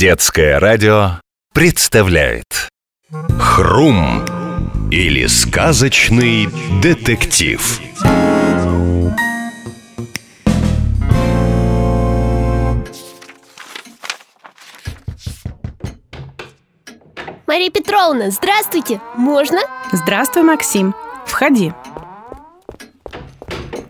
Детское радио представляет Хрум или сказочный детектив Мария Петровна, здравствуйте! Можно? Здравствуй, Максим. Входи.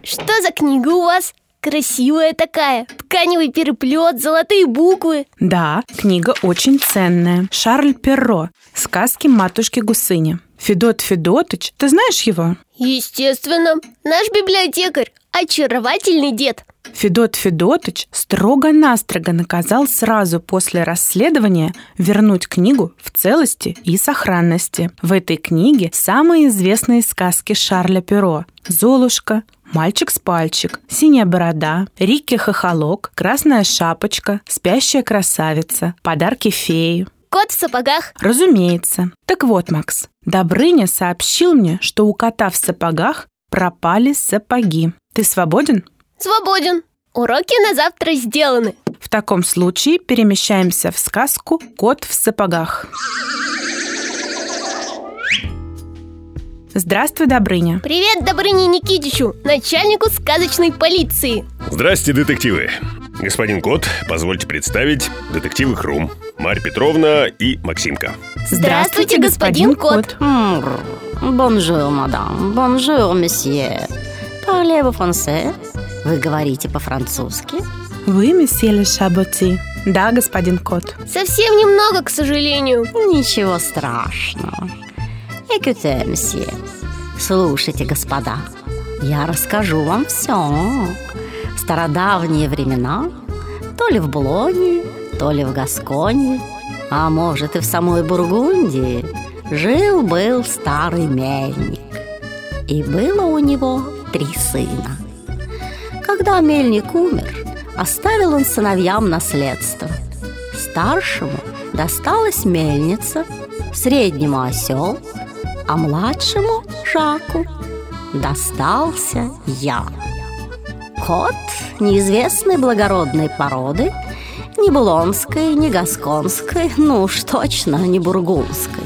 Что за книга у вас? Красивая такая, тканевый переплет, золотые буквы Да, книга очень ценная. Шарль Перро. Сказки матушки Гусыни. Федот Федотыч, ты знаешь его? Естественно, наш библиотекарь, очаровательный дед Федот Федотыч строго-настрого наказал сразу после расследования вернуть книгу в целости и сохранности. В этой книге самые известные сказки Шарля Перро «Золушка», «Мальчик с пальчик», «Синяя борода», «Рикки хохолок», «Красная шапочка», «Спящая красавица», «Подарки феи». Кот в сапогах Разумеется. Так вот, Макс, Добрыня сообщил мне, что у кота в сапогах пропали сапоги. Ты свободен? Свободен Уроки на завтра сделаны В таком случае перемещаемся в сказку «Кот в сапогах». Здравствуй, Добрыня. Привет Добрыне Никитичу, начальнику сказочной полиции Здрасте, детективы. Господин Кот, позвольте представить детективы Хрум. Марья Петровна и Максимка. Здравствуйте, господин Кот. Bonjour, madame. Bonjour, monsieur. Parlez-vous français? Вы говорите по-французски? Oui, monsieur le Chat botté. Да, господин Кот. Совсем немного, к сожалению Ничего страшного. Écoutez, месье. Слушайте, господа. Я расскажу вам все. В стародавние времена, то ли в Блоне, то ли в Гасконе, а может и в самой Бургундии, жил-был старый мельник. И было у него три сына. Когда мельник умер, оставил он сыновьям наследство. Старшему досталась мельница, среднему осел, а младшему Жаку достался я. Кот неизвестной благородной породы, ни булонской, ни гасконской, ну уж точно не бургундской.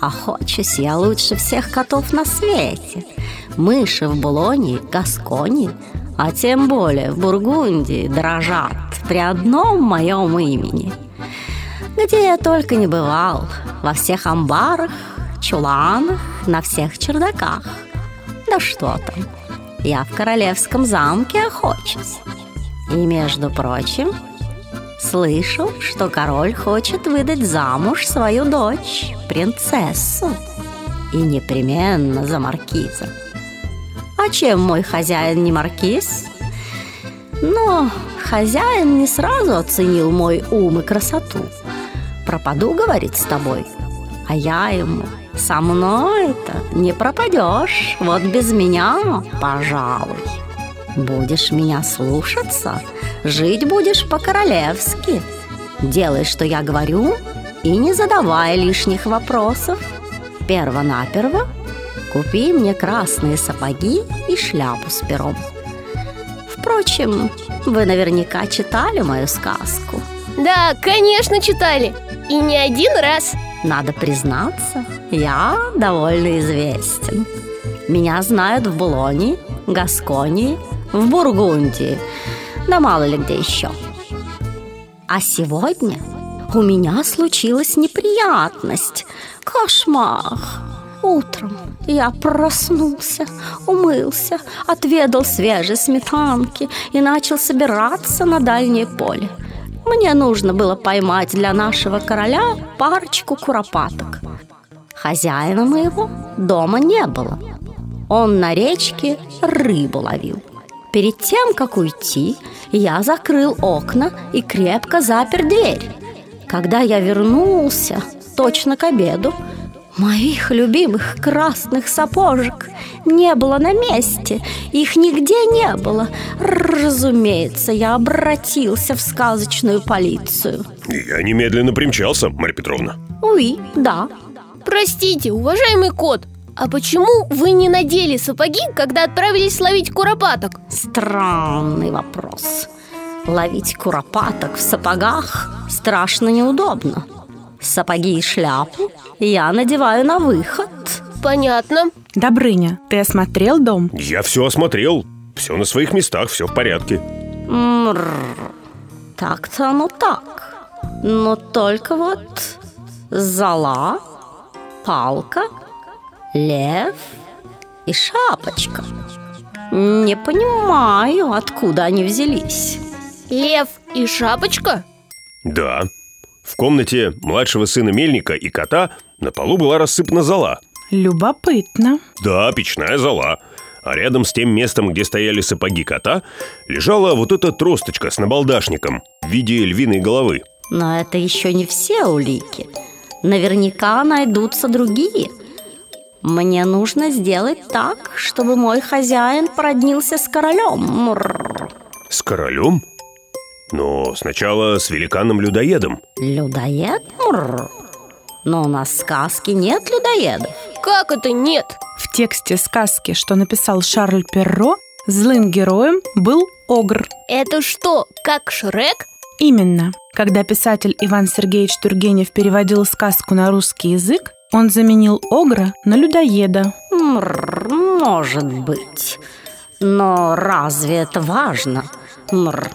Охочусь я лучше всех котов на свете. Мыши в Булоне, Гасконе, а тем более в Бургундии дрожат при одном моем имени. Где я только не бывал, во всех амбарах, чуланах, на всех чердаках. Да что там, я в королевском замке охочусь. И, между прочим, слышал, что король хочет выдать замуж свою дочь, принцессу. И непременно за маркиза. А чем мой хозяин не маркиз? Но хозяин не сразу оценил мой ум и красоту. Пропаду, говорит, с тобой. А я ему, со мной-то не пропадешь. Вот без меня, пожалуй. Будешь меня слушаться, жить будешь по-королевски. Делай, что я говорю, и не задавай лишних вопросов. Перво-наперво купи мне красные сапоги и шляпу с пером. Впрочем, вы наверняка читали мою сказку. Да, конечно, читали И не один раз Надо признаться, я довольно известен. Меня знают в Булоне, Гасконии, в Бургундии, да мало ли где еще. А сегодня у меня случилась неприятность, кошмар. Утром я проснулся, умылся, отведал свежей сметанки и начал собираться на дальнее поле. Мне нужно было поймать для нашего короля парочку куропаток. Хозяина моего дома не было. Он на речке рыбу ловил. Перед тем, как уйти, я закрыл окна и крепко запер дверь. Когда я вернулся, точно к обеду, моих любимых красных сапожек не было на месте. Их нигде не было. Разумеется, я обратился в сказочную полицию. Я немедленно примчался, Марья Петровна. Уи, да. Простите, уважаемый кот А почему вы не надели сапоги, когда отправились ловить куропаток? Странный вопрос. Ловить куропаток в сапогах страшно неудобно. Сапоги и шляпу я надеваю на выход. Понятно. Добрыня, ты осмотрел дом? Я все осмотрел. Все на своих местах, все в порядке. Так-то оно так. Но только вот зола, палка, лев и шапочка. Не понимаю, откуда они взялись. Лев и шапочка? Да. В комнате младшего сына Мельника и кота на полу была рассыпана зола. Любопытно. Да, печная зола. А рядом с тем местом, где стояли сапоги кота, лежала вот эта тросточка с набалдашником в виде львиной головы. Но это еще не все улики. Наверняка найдутся другие. Мне нужно сделать так, чтобы мой хозяин породнился с королем. С королем? Но сначала с великаном-людоедом. Людоед? Мррр. Но у нас в сказке нет людоедов. Как это нет? В тексте сказки, что написал Шарль Перро, злым героем был Огр. Это что, как Шрек? Именно. Когда писатель Иван Сергеевич Тургенев переводил сказку на русский язык, он заменил Огра на людоеда. Мррр, может быть. Но разве это важно? Мррр.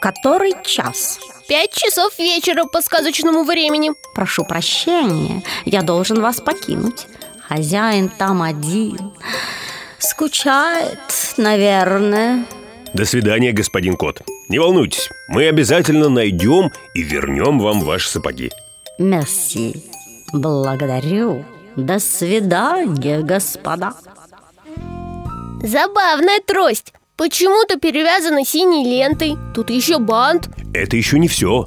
Который час? Пять часов вечера по сказочному времени. Прошу прощения, я должен вас покинуть. Хозяин там один. Скучает, наверное. До свидания, господин кот. Не волнуйтесь, мы обязательно найдем и вернем вам ваши сапоги. Мерси. Благодарю. До свидания, господа. Забавная трость. Почему-то перевязана синей лентой. Тут еще бант. Это еще не все.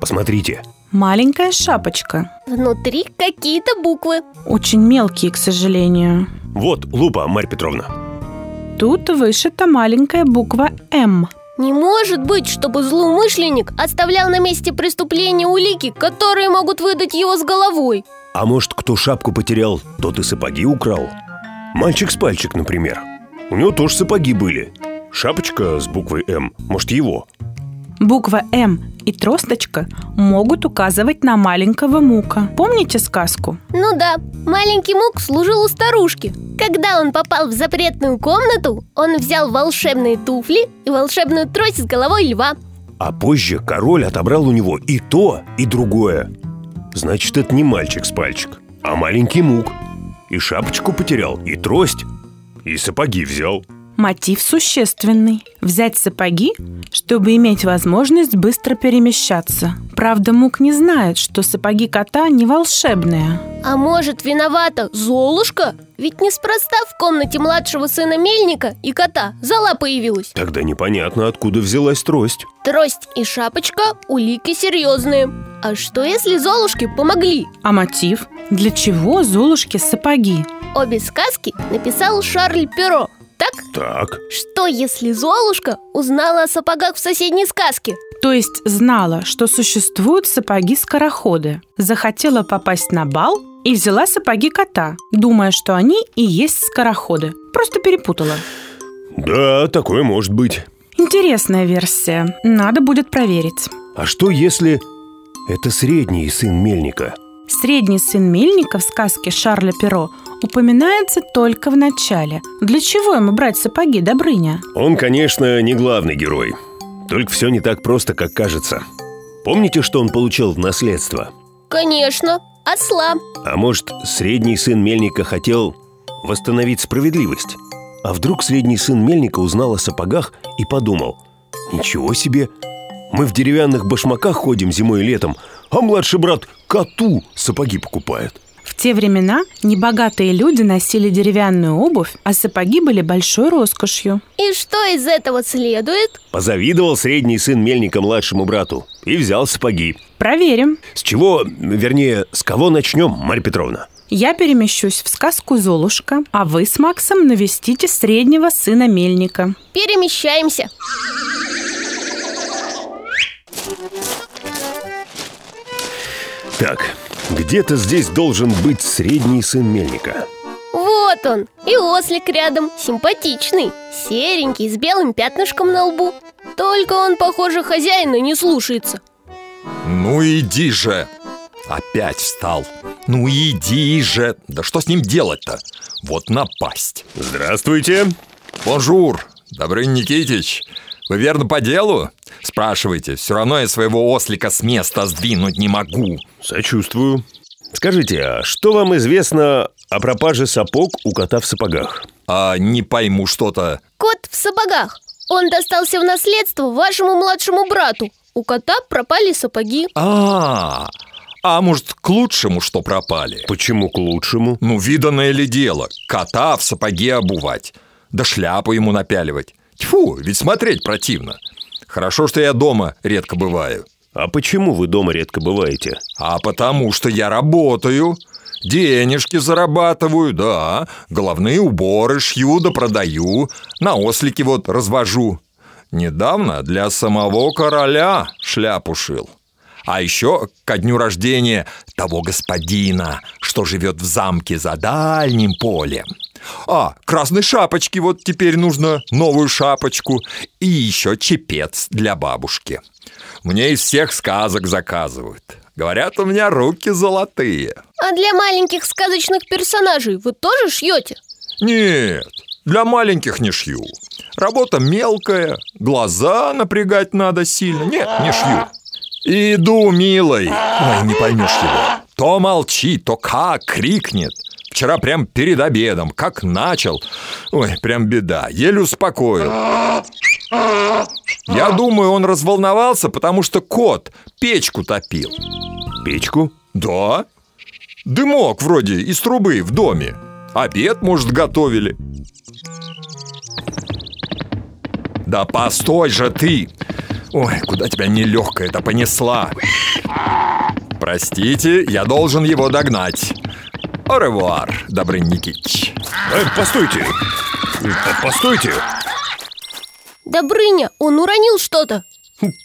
Посмотрите. Маленькая шапочка. Внутри какие-то буквы. Очень мелкие, к сожалению. Вот лупа, Марья Петровна. Тут вышита маленькая буква «М». Не может быть, чтобы злоумышленник оставлял на месте преступления улики, которые могут выдать его с головой. А может, кто шапку потерял, тот и сапоги украл? Мальчик с пальчик, например. У него тоже сапоги были. Шапочка с буквой «М», может, его. Буква «М» и тросточка могут указывать на маленького мука. Помните сказку? Ну да, маленький Мук служил у старушки. Когда он попал в запретную комнату, он взял волшебные туфли и волшебную трость с головой льва. А позже король отобрал у него и то, и другое. Значит, это не мальчик с пальчик, а маленький мук. И шапочку потерял, и трость, и сапоги взял. Мотив существенный. Взять сапоги, чтобы иметь возможность быстро перемещаться. Правда, Мук не знает, что сапоги кота не волшебные. А может, виновата Золушка? Ведь неспроста в комнате младшего сына Мельника и кота зола появилась. Тогда непонятно, откуда взялась трость. Трость и шапочка – улики серьезные. А что, если Золушке помогли? А мотив? Для чего Золушке сапоги? Обе сказки написал Шарль Перро. Так? Так, Что, если Золушка узнала о сапогах в соседней сказке? То есть знала, что существуют сапоги-скороходы. Захотела попасть на бал и взяла сапоги кота, думая, что они и есть скороходы. Просто перепутала. да, такое может быть. Интересная версия. Надо будет проверить. А что если это средний сын Мельника? Средний сын Мельника в сказке Шарля Перро упоминается только в начале. Для чего ему брать сапоги, Добрыня? Он, конечно, не главный герой. Только все не так просто, как кажется. Помните, что он получил в наследство? Конечно, осла. А может, средний сын Мельника хотел восстановить справедливость? А вдруг средний сын Мельника узнал о сапогах и подумал Ничего себе! Мы в деревянных башмаках ходим зимой и летом, а младший брат коту сапоги покупает. В те времена небогатые люди носили деревянную обувь, а сапоги были большой роскошью. И что из этого следует? Позавидовал средний сын Мельника младшему брату и взял сапоги. Проверим. С чего, вернее, с кого начнем, Марья Петровна? Я перемещусь в сказку «Золушка», а вы с Максом навестите среднего сына Мельника. Перемещаемся. Так, где-то здесь должен быть средний сын Мельника. Вот он, и ослик рядом, симпатичный, серенький, с белым пятнышком на лбу. Только он, похоже, хозяина не слушается Ну иди же! Опять встал Ну иди же! Да что с ним делать-то? Вот напасть Здравствуйте Bonjour, Добрын Никитич Вы верно по делу? Спрашивайте, все равно я своего ослика с места сдвинуть не могу. Сочувствую. Скажите, а что вам известно о пропаже сапог у кота в сапогах? А не пойму что-то. Кот в сапогах. Он достался в наследство вашему младшему брату. У кота пропали сапоги. А, а может к лучшему, что пропали? Почему к лучшему? Ну, виданное ли дело, кота в сапоги обувать. Да шляпу ему напяливать Тьфу, ведь смотреть противно. Хорошо, что я дома редко бываю. А почему вы дома редко бываете? А потому что я работаю Денежки зарабатываю, да Головные уборы шью да продаю На ослики вот развожу. Недавно для самого короля шляпу шил а еще ко дню рождения того господина, что живет в замке за дальним полем. А, красной шапочки вот теперь нужно новую шапочку и еще чепец для бабушки. Мне из всех сказок заказывают. Говорят, у меня руки золотые. А для маленьких сказочных персонажей вы тоже шьете? Нет, для маленьких не шью. Работа мелкая, глаза напрягать надо сильно. Нет, не шью. Иду, милый. Ой, не поймешь его. То молчит, то как крикнет. Вчера прям перед обедом, как начал. Ой, прям беда, еле успокоил. Я думаю, он разволновался, потому что кот печку топил. Печку? Да. Дымок вроде из трубы в доме. Обед, может, готовили. Да постой же ты! Ой, куда тебя нелегкая-то понесла? Простите, я должен его догнать. Оревуар, Добрын Никитич. Э, постойте! Постойте! Добрыня, он уронил что-то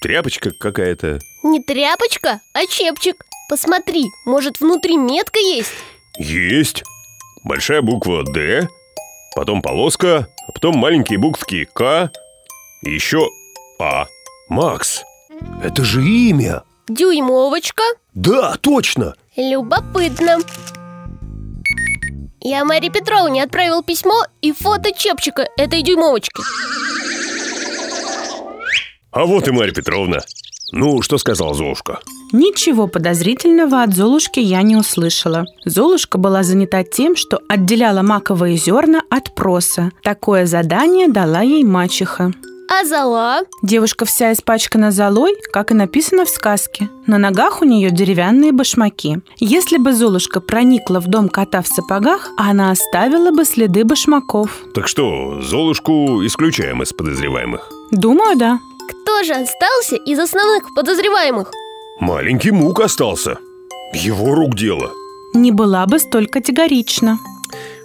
Тряпочка какая-то Не тряпочка, а чепчик Посмотри, может внутри метка есть? Есть Большая буква «Д» Потом полоска а Потом маленькие буквки «К» И еще «А» Макс, это же имя Дюймовочка Да, точно Любопытно Я Марии Петровне отправил письмо и фото чепчика этой дюймовочки А вот и Марья Петровна Ну, что сказала Золушка? Ничего подозрительного от Золушки я не услышала. Золушка была занята тем, что отделяла маковые зерна от проса. Такое задание дала ей мачеха. А зола? Девушка вся испачкана золой, как и написано в сказке. На ногах у нее деревянные башмаки. Если бы Золушка проникла в дом кота в сапогах, она оставила бы следы башмаков. Так что, Золушку исключаем из подозреваемых Думаю, да. Кто же остался из основных подозреваемых? Маленький Мук остался Его рук дело Не была бы столь категорична.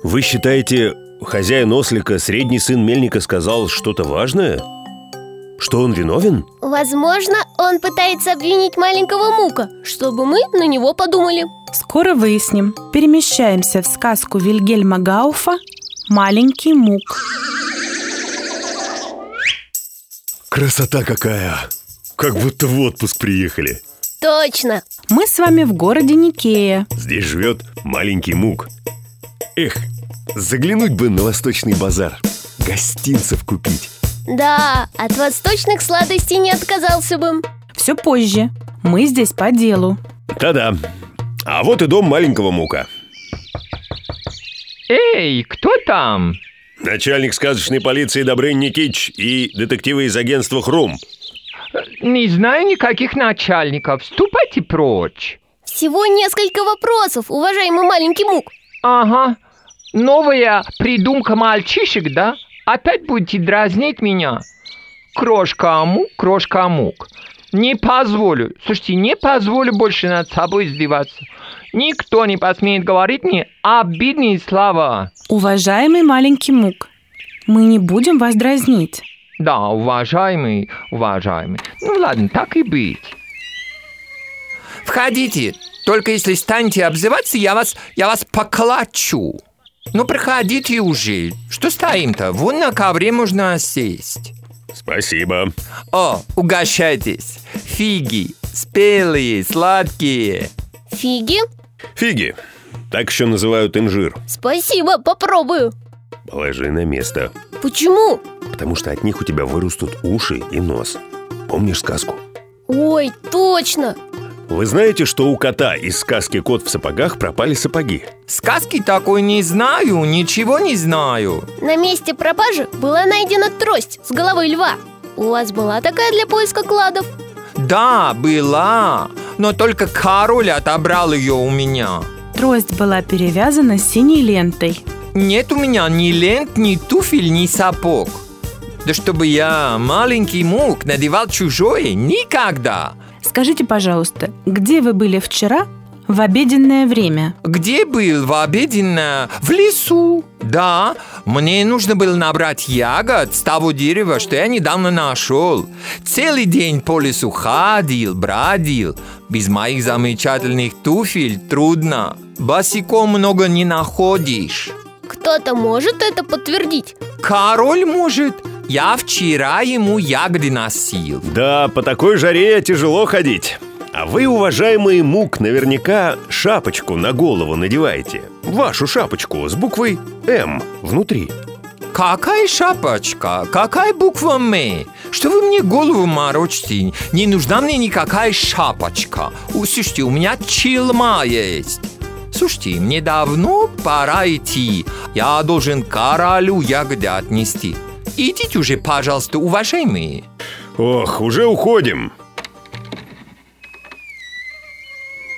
Вы считаете, хозяин ослика, средний сын мельника, сказал что-то важное? Что он виновен? Возможно, он пытается обвинить маленького Мука, чтобы мы на него подумали Скоро выясним. Перемещаемся в сказку Вильгельма Гауфа «Маленький мук». Красота какая! Как будто в отпуск приехали Точно! Мы с вами в городе Никея. Здесь живет маленький Мук Эх, заглянуть бы на восточный базар Гостинцев купить Да, от восточных сладостей не отказался бы Все позже. Мы здесь по делу. Да-да А вот и дом маленького Мука Эй, кто там? Начальник сказочной полиции Добрын Никич и детективы из агентства Хрум Не знаю никаких начальников. Ступайте прочь. Всего несколько вопросов, уважаемый маленький Мук Ага. Новая придумка мальчишек, да? Опять будете дразнить меня? Крошка Амук, крошка Амук. Не позволю. Слушайте, не позволю больше над собой издеваться. Никто не посмеет говорить мне обидные слова. Уважаемый маленький мук, мы не будем вас дразнить. Да, уважаемый, уважаемый. Ну ладно, так и быть. Входите. Только если станете обзываться, я вас, я вас поклачу. Ну, проходите уже. Что стоим-то? Вон на ковре можно сесть. Спасибо. О, угощайтесь. Фиги. Спелые, сладкие. Фиги? Фиги. Так еще называют инжир. Спасибо, попробую. Положи на место. Почему? Потому что от них у тебя вырастут уши и нос. Помнишь сказку? Ой, точно. Вы знаете, что у кота из сказки «Кот в сапогах» пропали сапоги? Сказки такой не знаю, ничего не знаю. На месте пропажи была найдена трость с головой льва. У вас была такая для поиска кладов? Да, была, но только король отобрал ее у меня. Трость была перевязана синей лентой. Нет у меня ни лент, ни туфель, ни сапог. Да чтобы я, маленький мук, надевал чужое, никогда. Скажите, пожалуйста, где вы были вчера в обеденное время? Где был в обеденное? В лесу. Да, мне нужно было набрать ягод с того дерева, что я недавно нашел. Целый день по лесу ходил, бродил. Без моих замечательных туфель трудно. Босиком много не находишь. Кто-то может это подтвердить? Король может. Я вчера ему ягоды носил. Да, по такой жаре тяжело ходить. А вы, уважаемый мук, наверняка шапочку на голову надеваете. Вашу шапочку с буквой «М» внутри. Какая шапочка? Какая буква «М»? Что вы мне голову морочите? Не нужна мне никакая шапочка. Слушайте, у меня челма есть. Слушайте, мне давно пора идти. Я должен королю ягоды отнести. Идите уже, пожалуйста, уважаемые. Ох, уже уходим.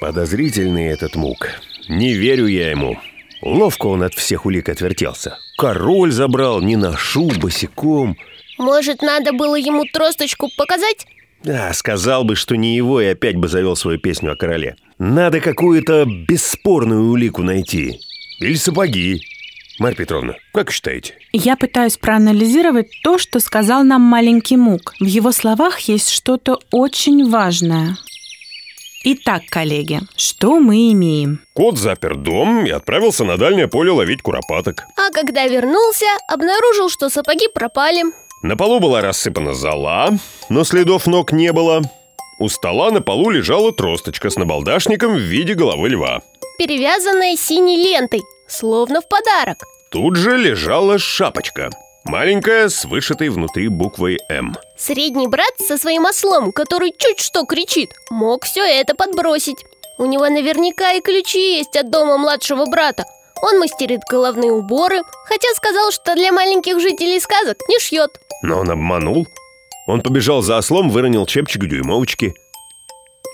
Подозрительный этот мук. Не верю я ему. Ловко он от всех улик отвертелся. Король забрал, не ношу, босиком. Может, надо было ему тросточку показать? Да, сказал бы, что не его, и опять бы завел свою песню о короле. Надо какую-то бесспорную улику найти. Или сапоги. Марья Петровна, как считаете? Я пытаюсь проанализировать то, что сказал нам маленький Мук. В его словах есть что-то очень важное. Итак, коллеги, что мы имеем? Кот запер дом и отправился на дальнее поле ловить куропаток. А когда вернулся, обнаружил, что сапоги пропали. На полу была рассыпана зола, но следов ног не было. У стола на полу лежала тросточка с набалдашником в виде головы льва. Перевязанная синей лентой, словно в подарок. Тут же лежала шапочка. Маленькая, с вышитой внутри буквой «М». Средний брат со своим ослом, который чуть что кричит, мог все это подбросить. У него наверняка и ключи есть от дома младшего брата. Он мастерит головные уборы, хотя сказал, что для маленьких жителей сказок не шьет. Но он обманул. Он побежал за ослом, выронил чепчик дюймовочки.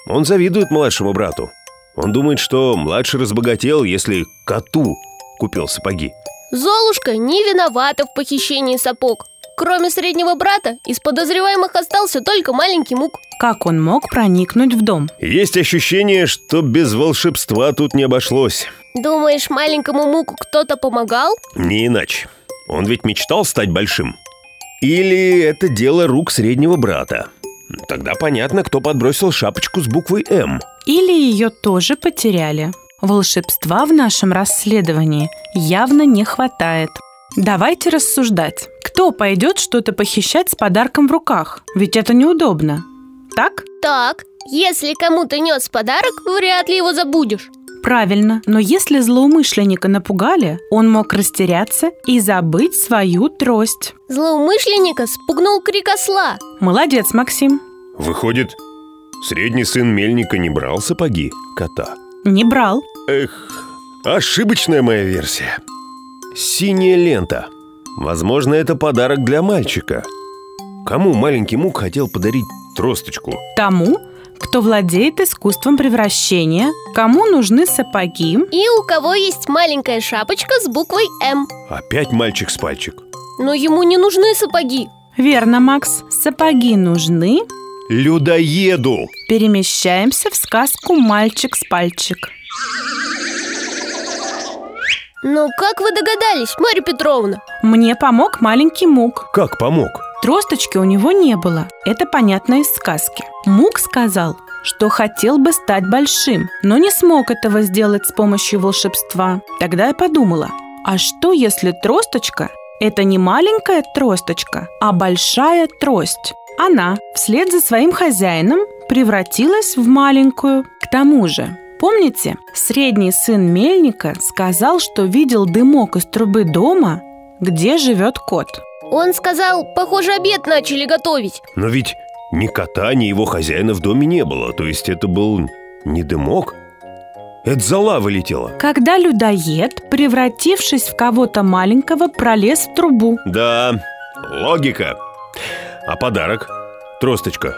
Он завидует младшему брату. Он думает, что младший разбогател, если коту купил сапоги. Золушка не виновата в похищении сапог. Кроме среднего брата, из подозреваемых остался только маленький Мук. Как он мог проникнуть в дом? Есть ощущение, что без волшебства тут не обошлось. Думаешь, маленькому Муку кто-то помогал? Не иначе. Он ведь мечтал стать большим. Или это дело рук среднего брата. Тогда понятно, кто подбросил шапочку с буквой «М». Или ее тоже потеряли. Волшебства в нашем расследовании явно не хватает. Давайте рассуждать. Кто пойдет что-то похищать с подарком в руках? Ведь это неудобно. Так? Так, если кому-то нес подарок, вряд ли его забудешь. Правильно, но если злоумышленника напугали, он мог растеряться и забыть свою трость. Злоумышленника спугнул крик осла. Молодец, Максим. Выходит, средний сын мельника не брал сапоги кота. Не брал. Эх, ошибочная моя версия. Синяя лента. Возможно, это подарок для мальчика. Кому маленький Мук хотел подарить тросточку? Тому, кто владеет искусством превращения, кому нужны сапоги. И у кого есть маленькая шапочка с буквой «М». Опять мальчик с пальчик. Но ему не нужны сапоги. Верно, Макс. Сапоги нужны. Людоеду! Перемещаемся в сказку «Мальчик с пальчик». Ну, как вы догадались, Марья Петровна? Мне помог маленький Мук. Как помог? Тросточки у него не было. Это понятно из сказки. Мук сказал, что хотел бы стать большим, но не смог этого сделать с помощью волшебства. Тогда я подумала, а что если тросточка Это не маленькая тросточка, а большая трость. Она вслед за своим хозяином превратилась в маленькую. К тому же, помните, средний сын мельника сказал, что видел дымок из трубы дома, где живет кот. Он сказал, похоже, обед начали готовить Но ведь ни кота, ни его хозяина в доме не было То есть это был не дымок Это зола вылетела Когда людоед, превратившись в кого-то маленького, пролез в трубу. Да, логика А подарок? Тросточка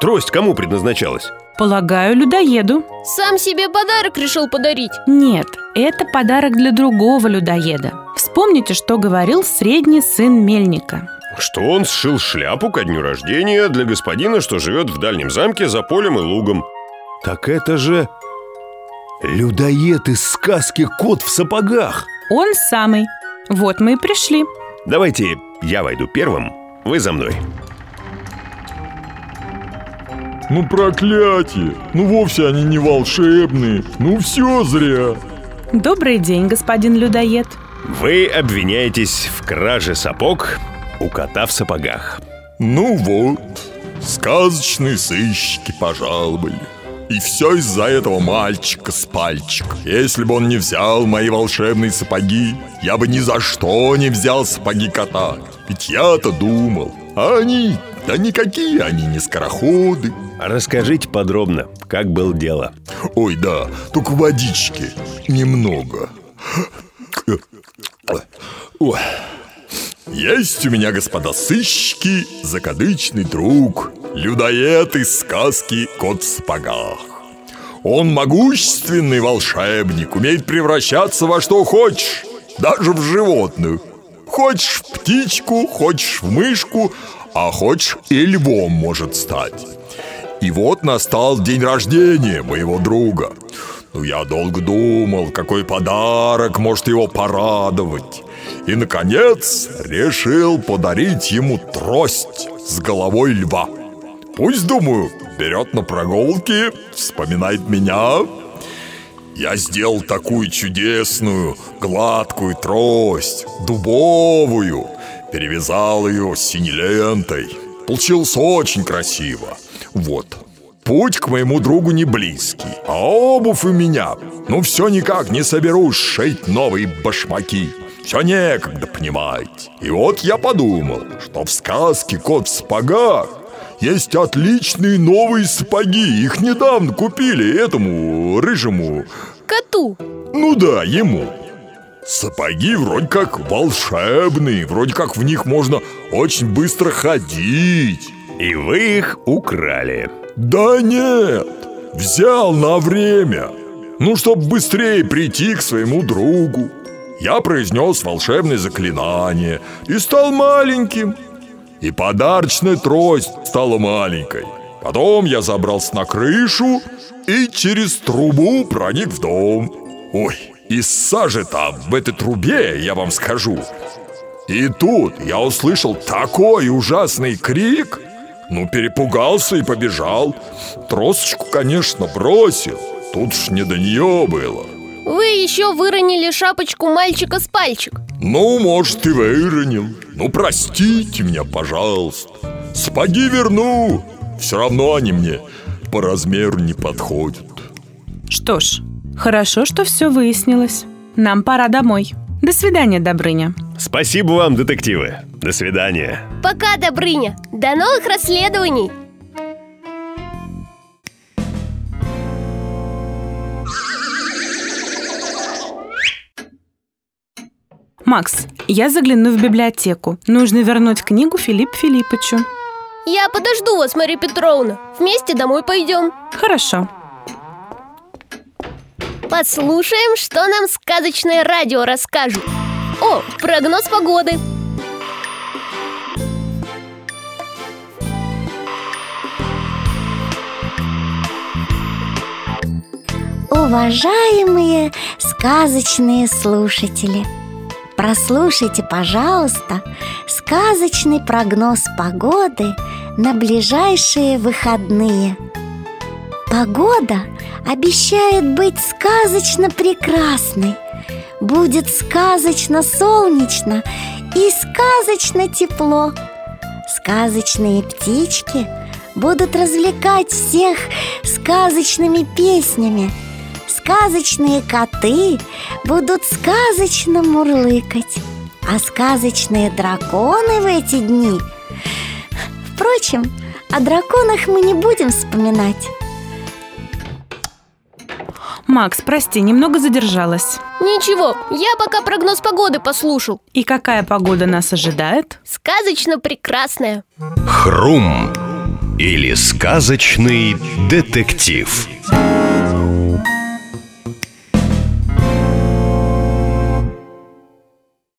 Трость кому предназначалась? Полагаю, людоеду. Сам себе подарок решил подарить Нет, это подарок для другого людоеда. Вспомните, что говорил средний сын мельника. Что он сшил шляпу ко дню рождения для господина, что живет в дальнем замке за полем и лугом. Так это же... Людоед из сказки «Кот в сапогах». Он самый. Вот мы и пришли. Давайте я войду первым, вы за мной. Ну проклятие! Ну вовсе они не волшебные. Ну все зря. Добрый день, господин людоед. Вы обвиняетесь в краже сапог у кота в сапогах. Ну вот, сказочные сыщики пожаловали. И все из-за этого мальчика с пальчика. Если бы он не взял мои волшебные сапоги, я бы ни за что не взял сапоги кота. Ведь я-то думал, а они, да никакие они не скороходы. Расскажите подробно, как было дело. Ой, да, только водички немного. Ой. Есть у меня, господа сыщики, закадычный друг, людоед из сказки «Кот в сапогах». Он могущественный волшебник, умеет превращаться во что хочешь, даже в животных. Хочешь в птичку, хочешь в мышку, а хочешь и львом может стать. И вот настал день рождения моего друга. Ну, я долго думал, какой подарок может его порадовать. И, наконец, решил подарить ему трость с головой льва. Пусть, думаю, берет на прогулки, вспоминает меня. Я сделал такую чудесную, гладкую трость, дубовую, перевязал ее синей лентой. Получилось очень красиво. Вот. Путь к моему другу не близкий, а обувь у меня. Ну все никак не соберусь шить новые башмаки. Все некогда, понимаете. И вот я подумал, что в сказке «Кот в сапогах» есть отличные новые сапоги. Их недавно купили этому рыжему... Коту Ну да, ему. Сапоги вроде как волшебные, вроде как в них можно очень быстро ходить. И вы их украли. Да нет, взял на время. Ну, чтобы быстрее прийти к своему другу. Я произнес волшебное заклинание и стал маленьким. И подарочная трость стала маленькой. Потом я забрался на крышу и через трубу проник в дом. Ой, из сажи там, в этой трубе, я вам скажу. И тут я услышал такой ужасный крик. Ну, перепугался и побежал. Тросочку, конечно, бросил. Тут ж не до нее было. Вы еще выронили шапочку мальчика с пальчик Ну, может, и выронил. Ну, простите меня, пожалуйста. Сапоги верну. Все равно они мне по размеру не подходят. Что ж, хорошо, что все выяснилось. Нам пора домой. До свидания, Добрыня. Спасибо вам, детективы. До свидания. Пока, Добрыня До новых расследований Макс, я загляну в библиотеку. Нужно вернуть книгу Филиппу Филиппычу. Я подожду вас, Мария Петровна Вместе домой пойдем Хорошо. Послушаем, что нам сказочное радио расскажет О, прогноз погоды Уважаемые сказочные слушатели, прослушайте, пожалуйста, сказочный прогноз погоды на ближайшие выходные. Погода обещает быть сказочно прекрасной, будет сказочно солнечно и сказочно тепло. Сказочные птички будут развлекать всех сказочными песнями. Сказочные коты будут сказочно мурлыкать. А сказочные драконы в эти дни... Впрочем, о драконах мы не будем вспоминать. Макс, прости, немного задержалась. Ничего, я пока прогноз погоды послушал И какая погода нас ожидает? Сказочно прекрасная Хрум или сказочный детектив.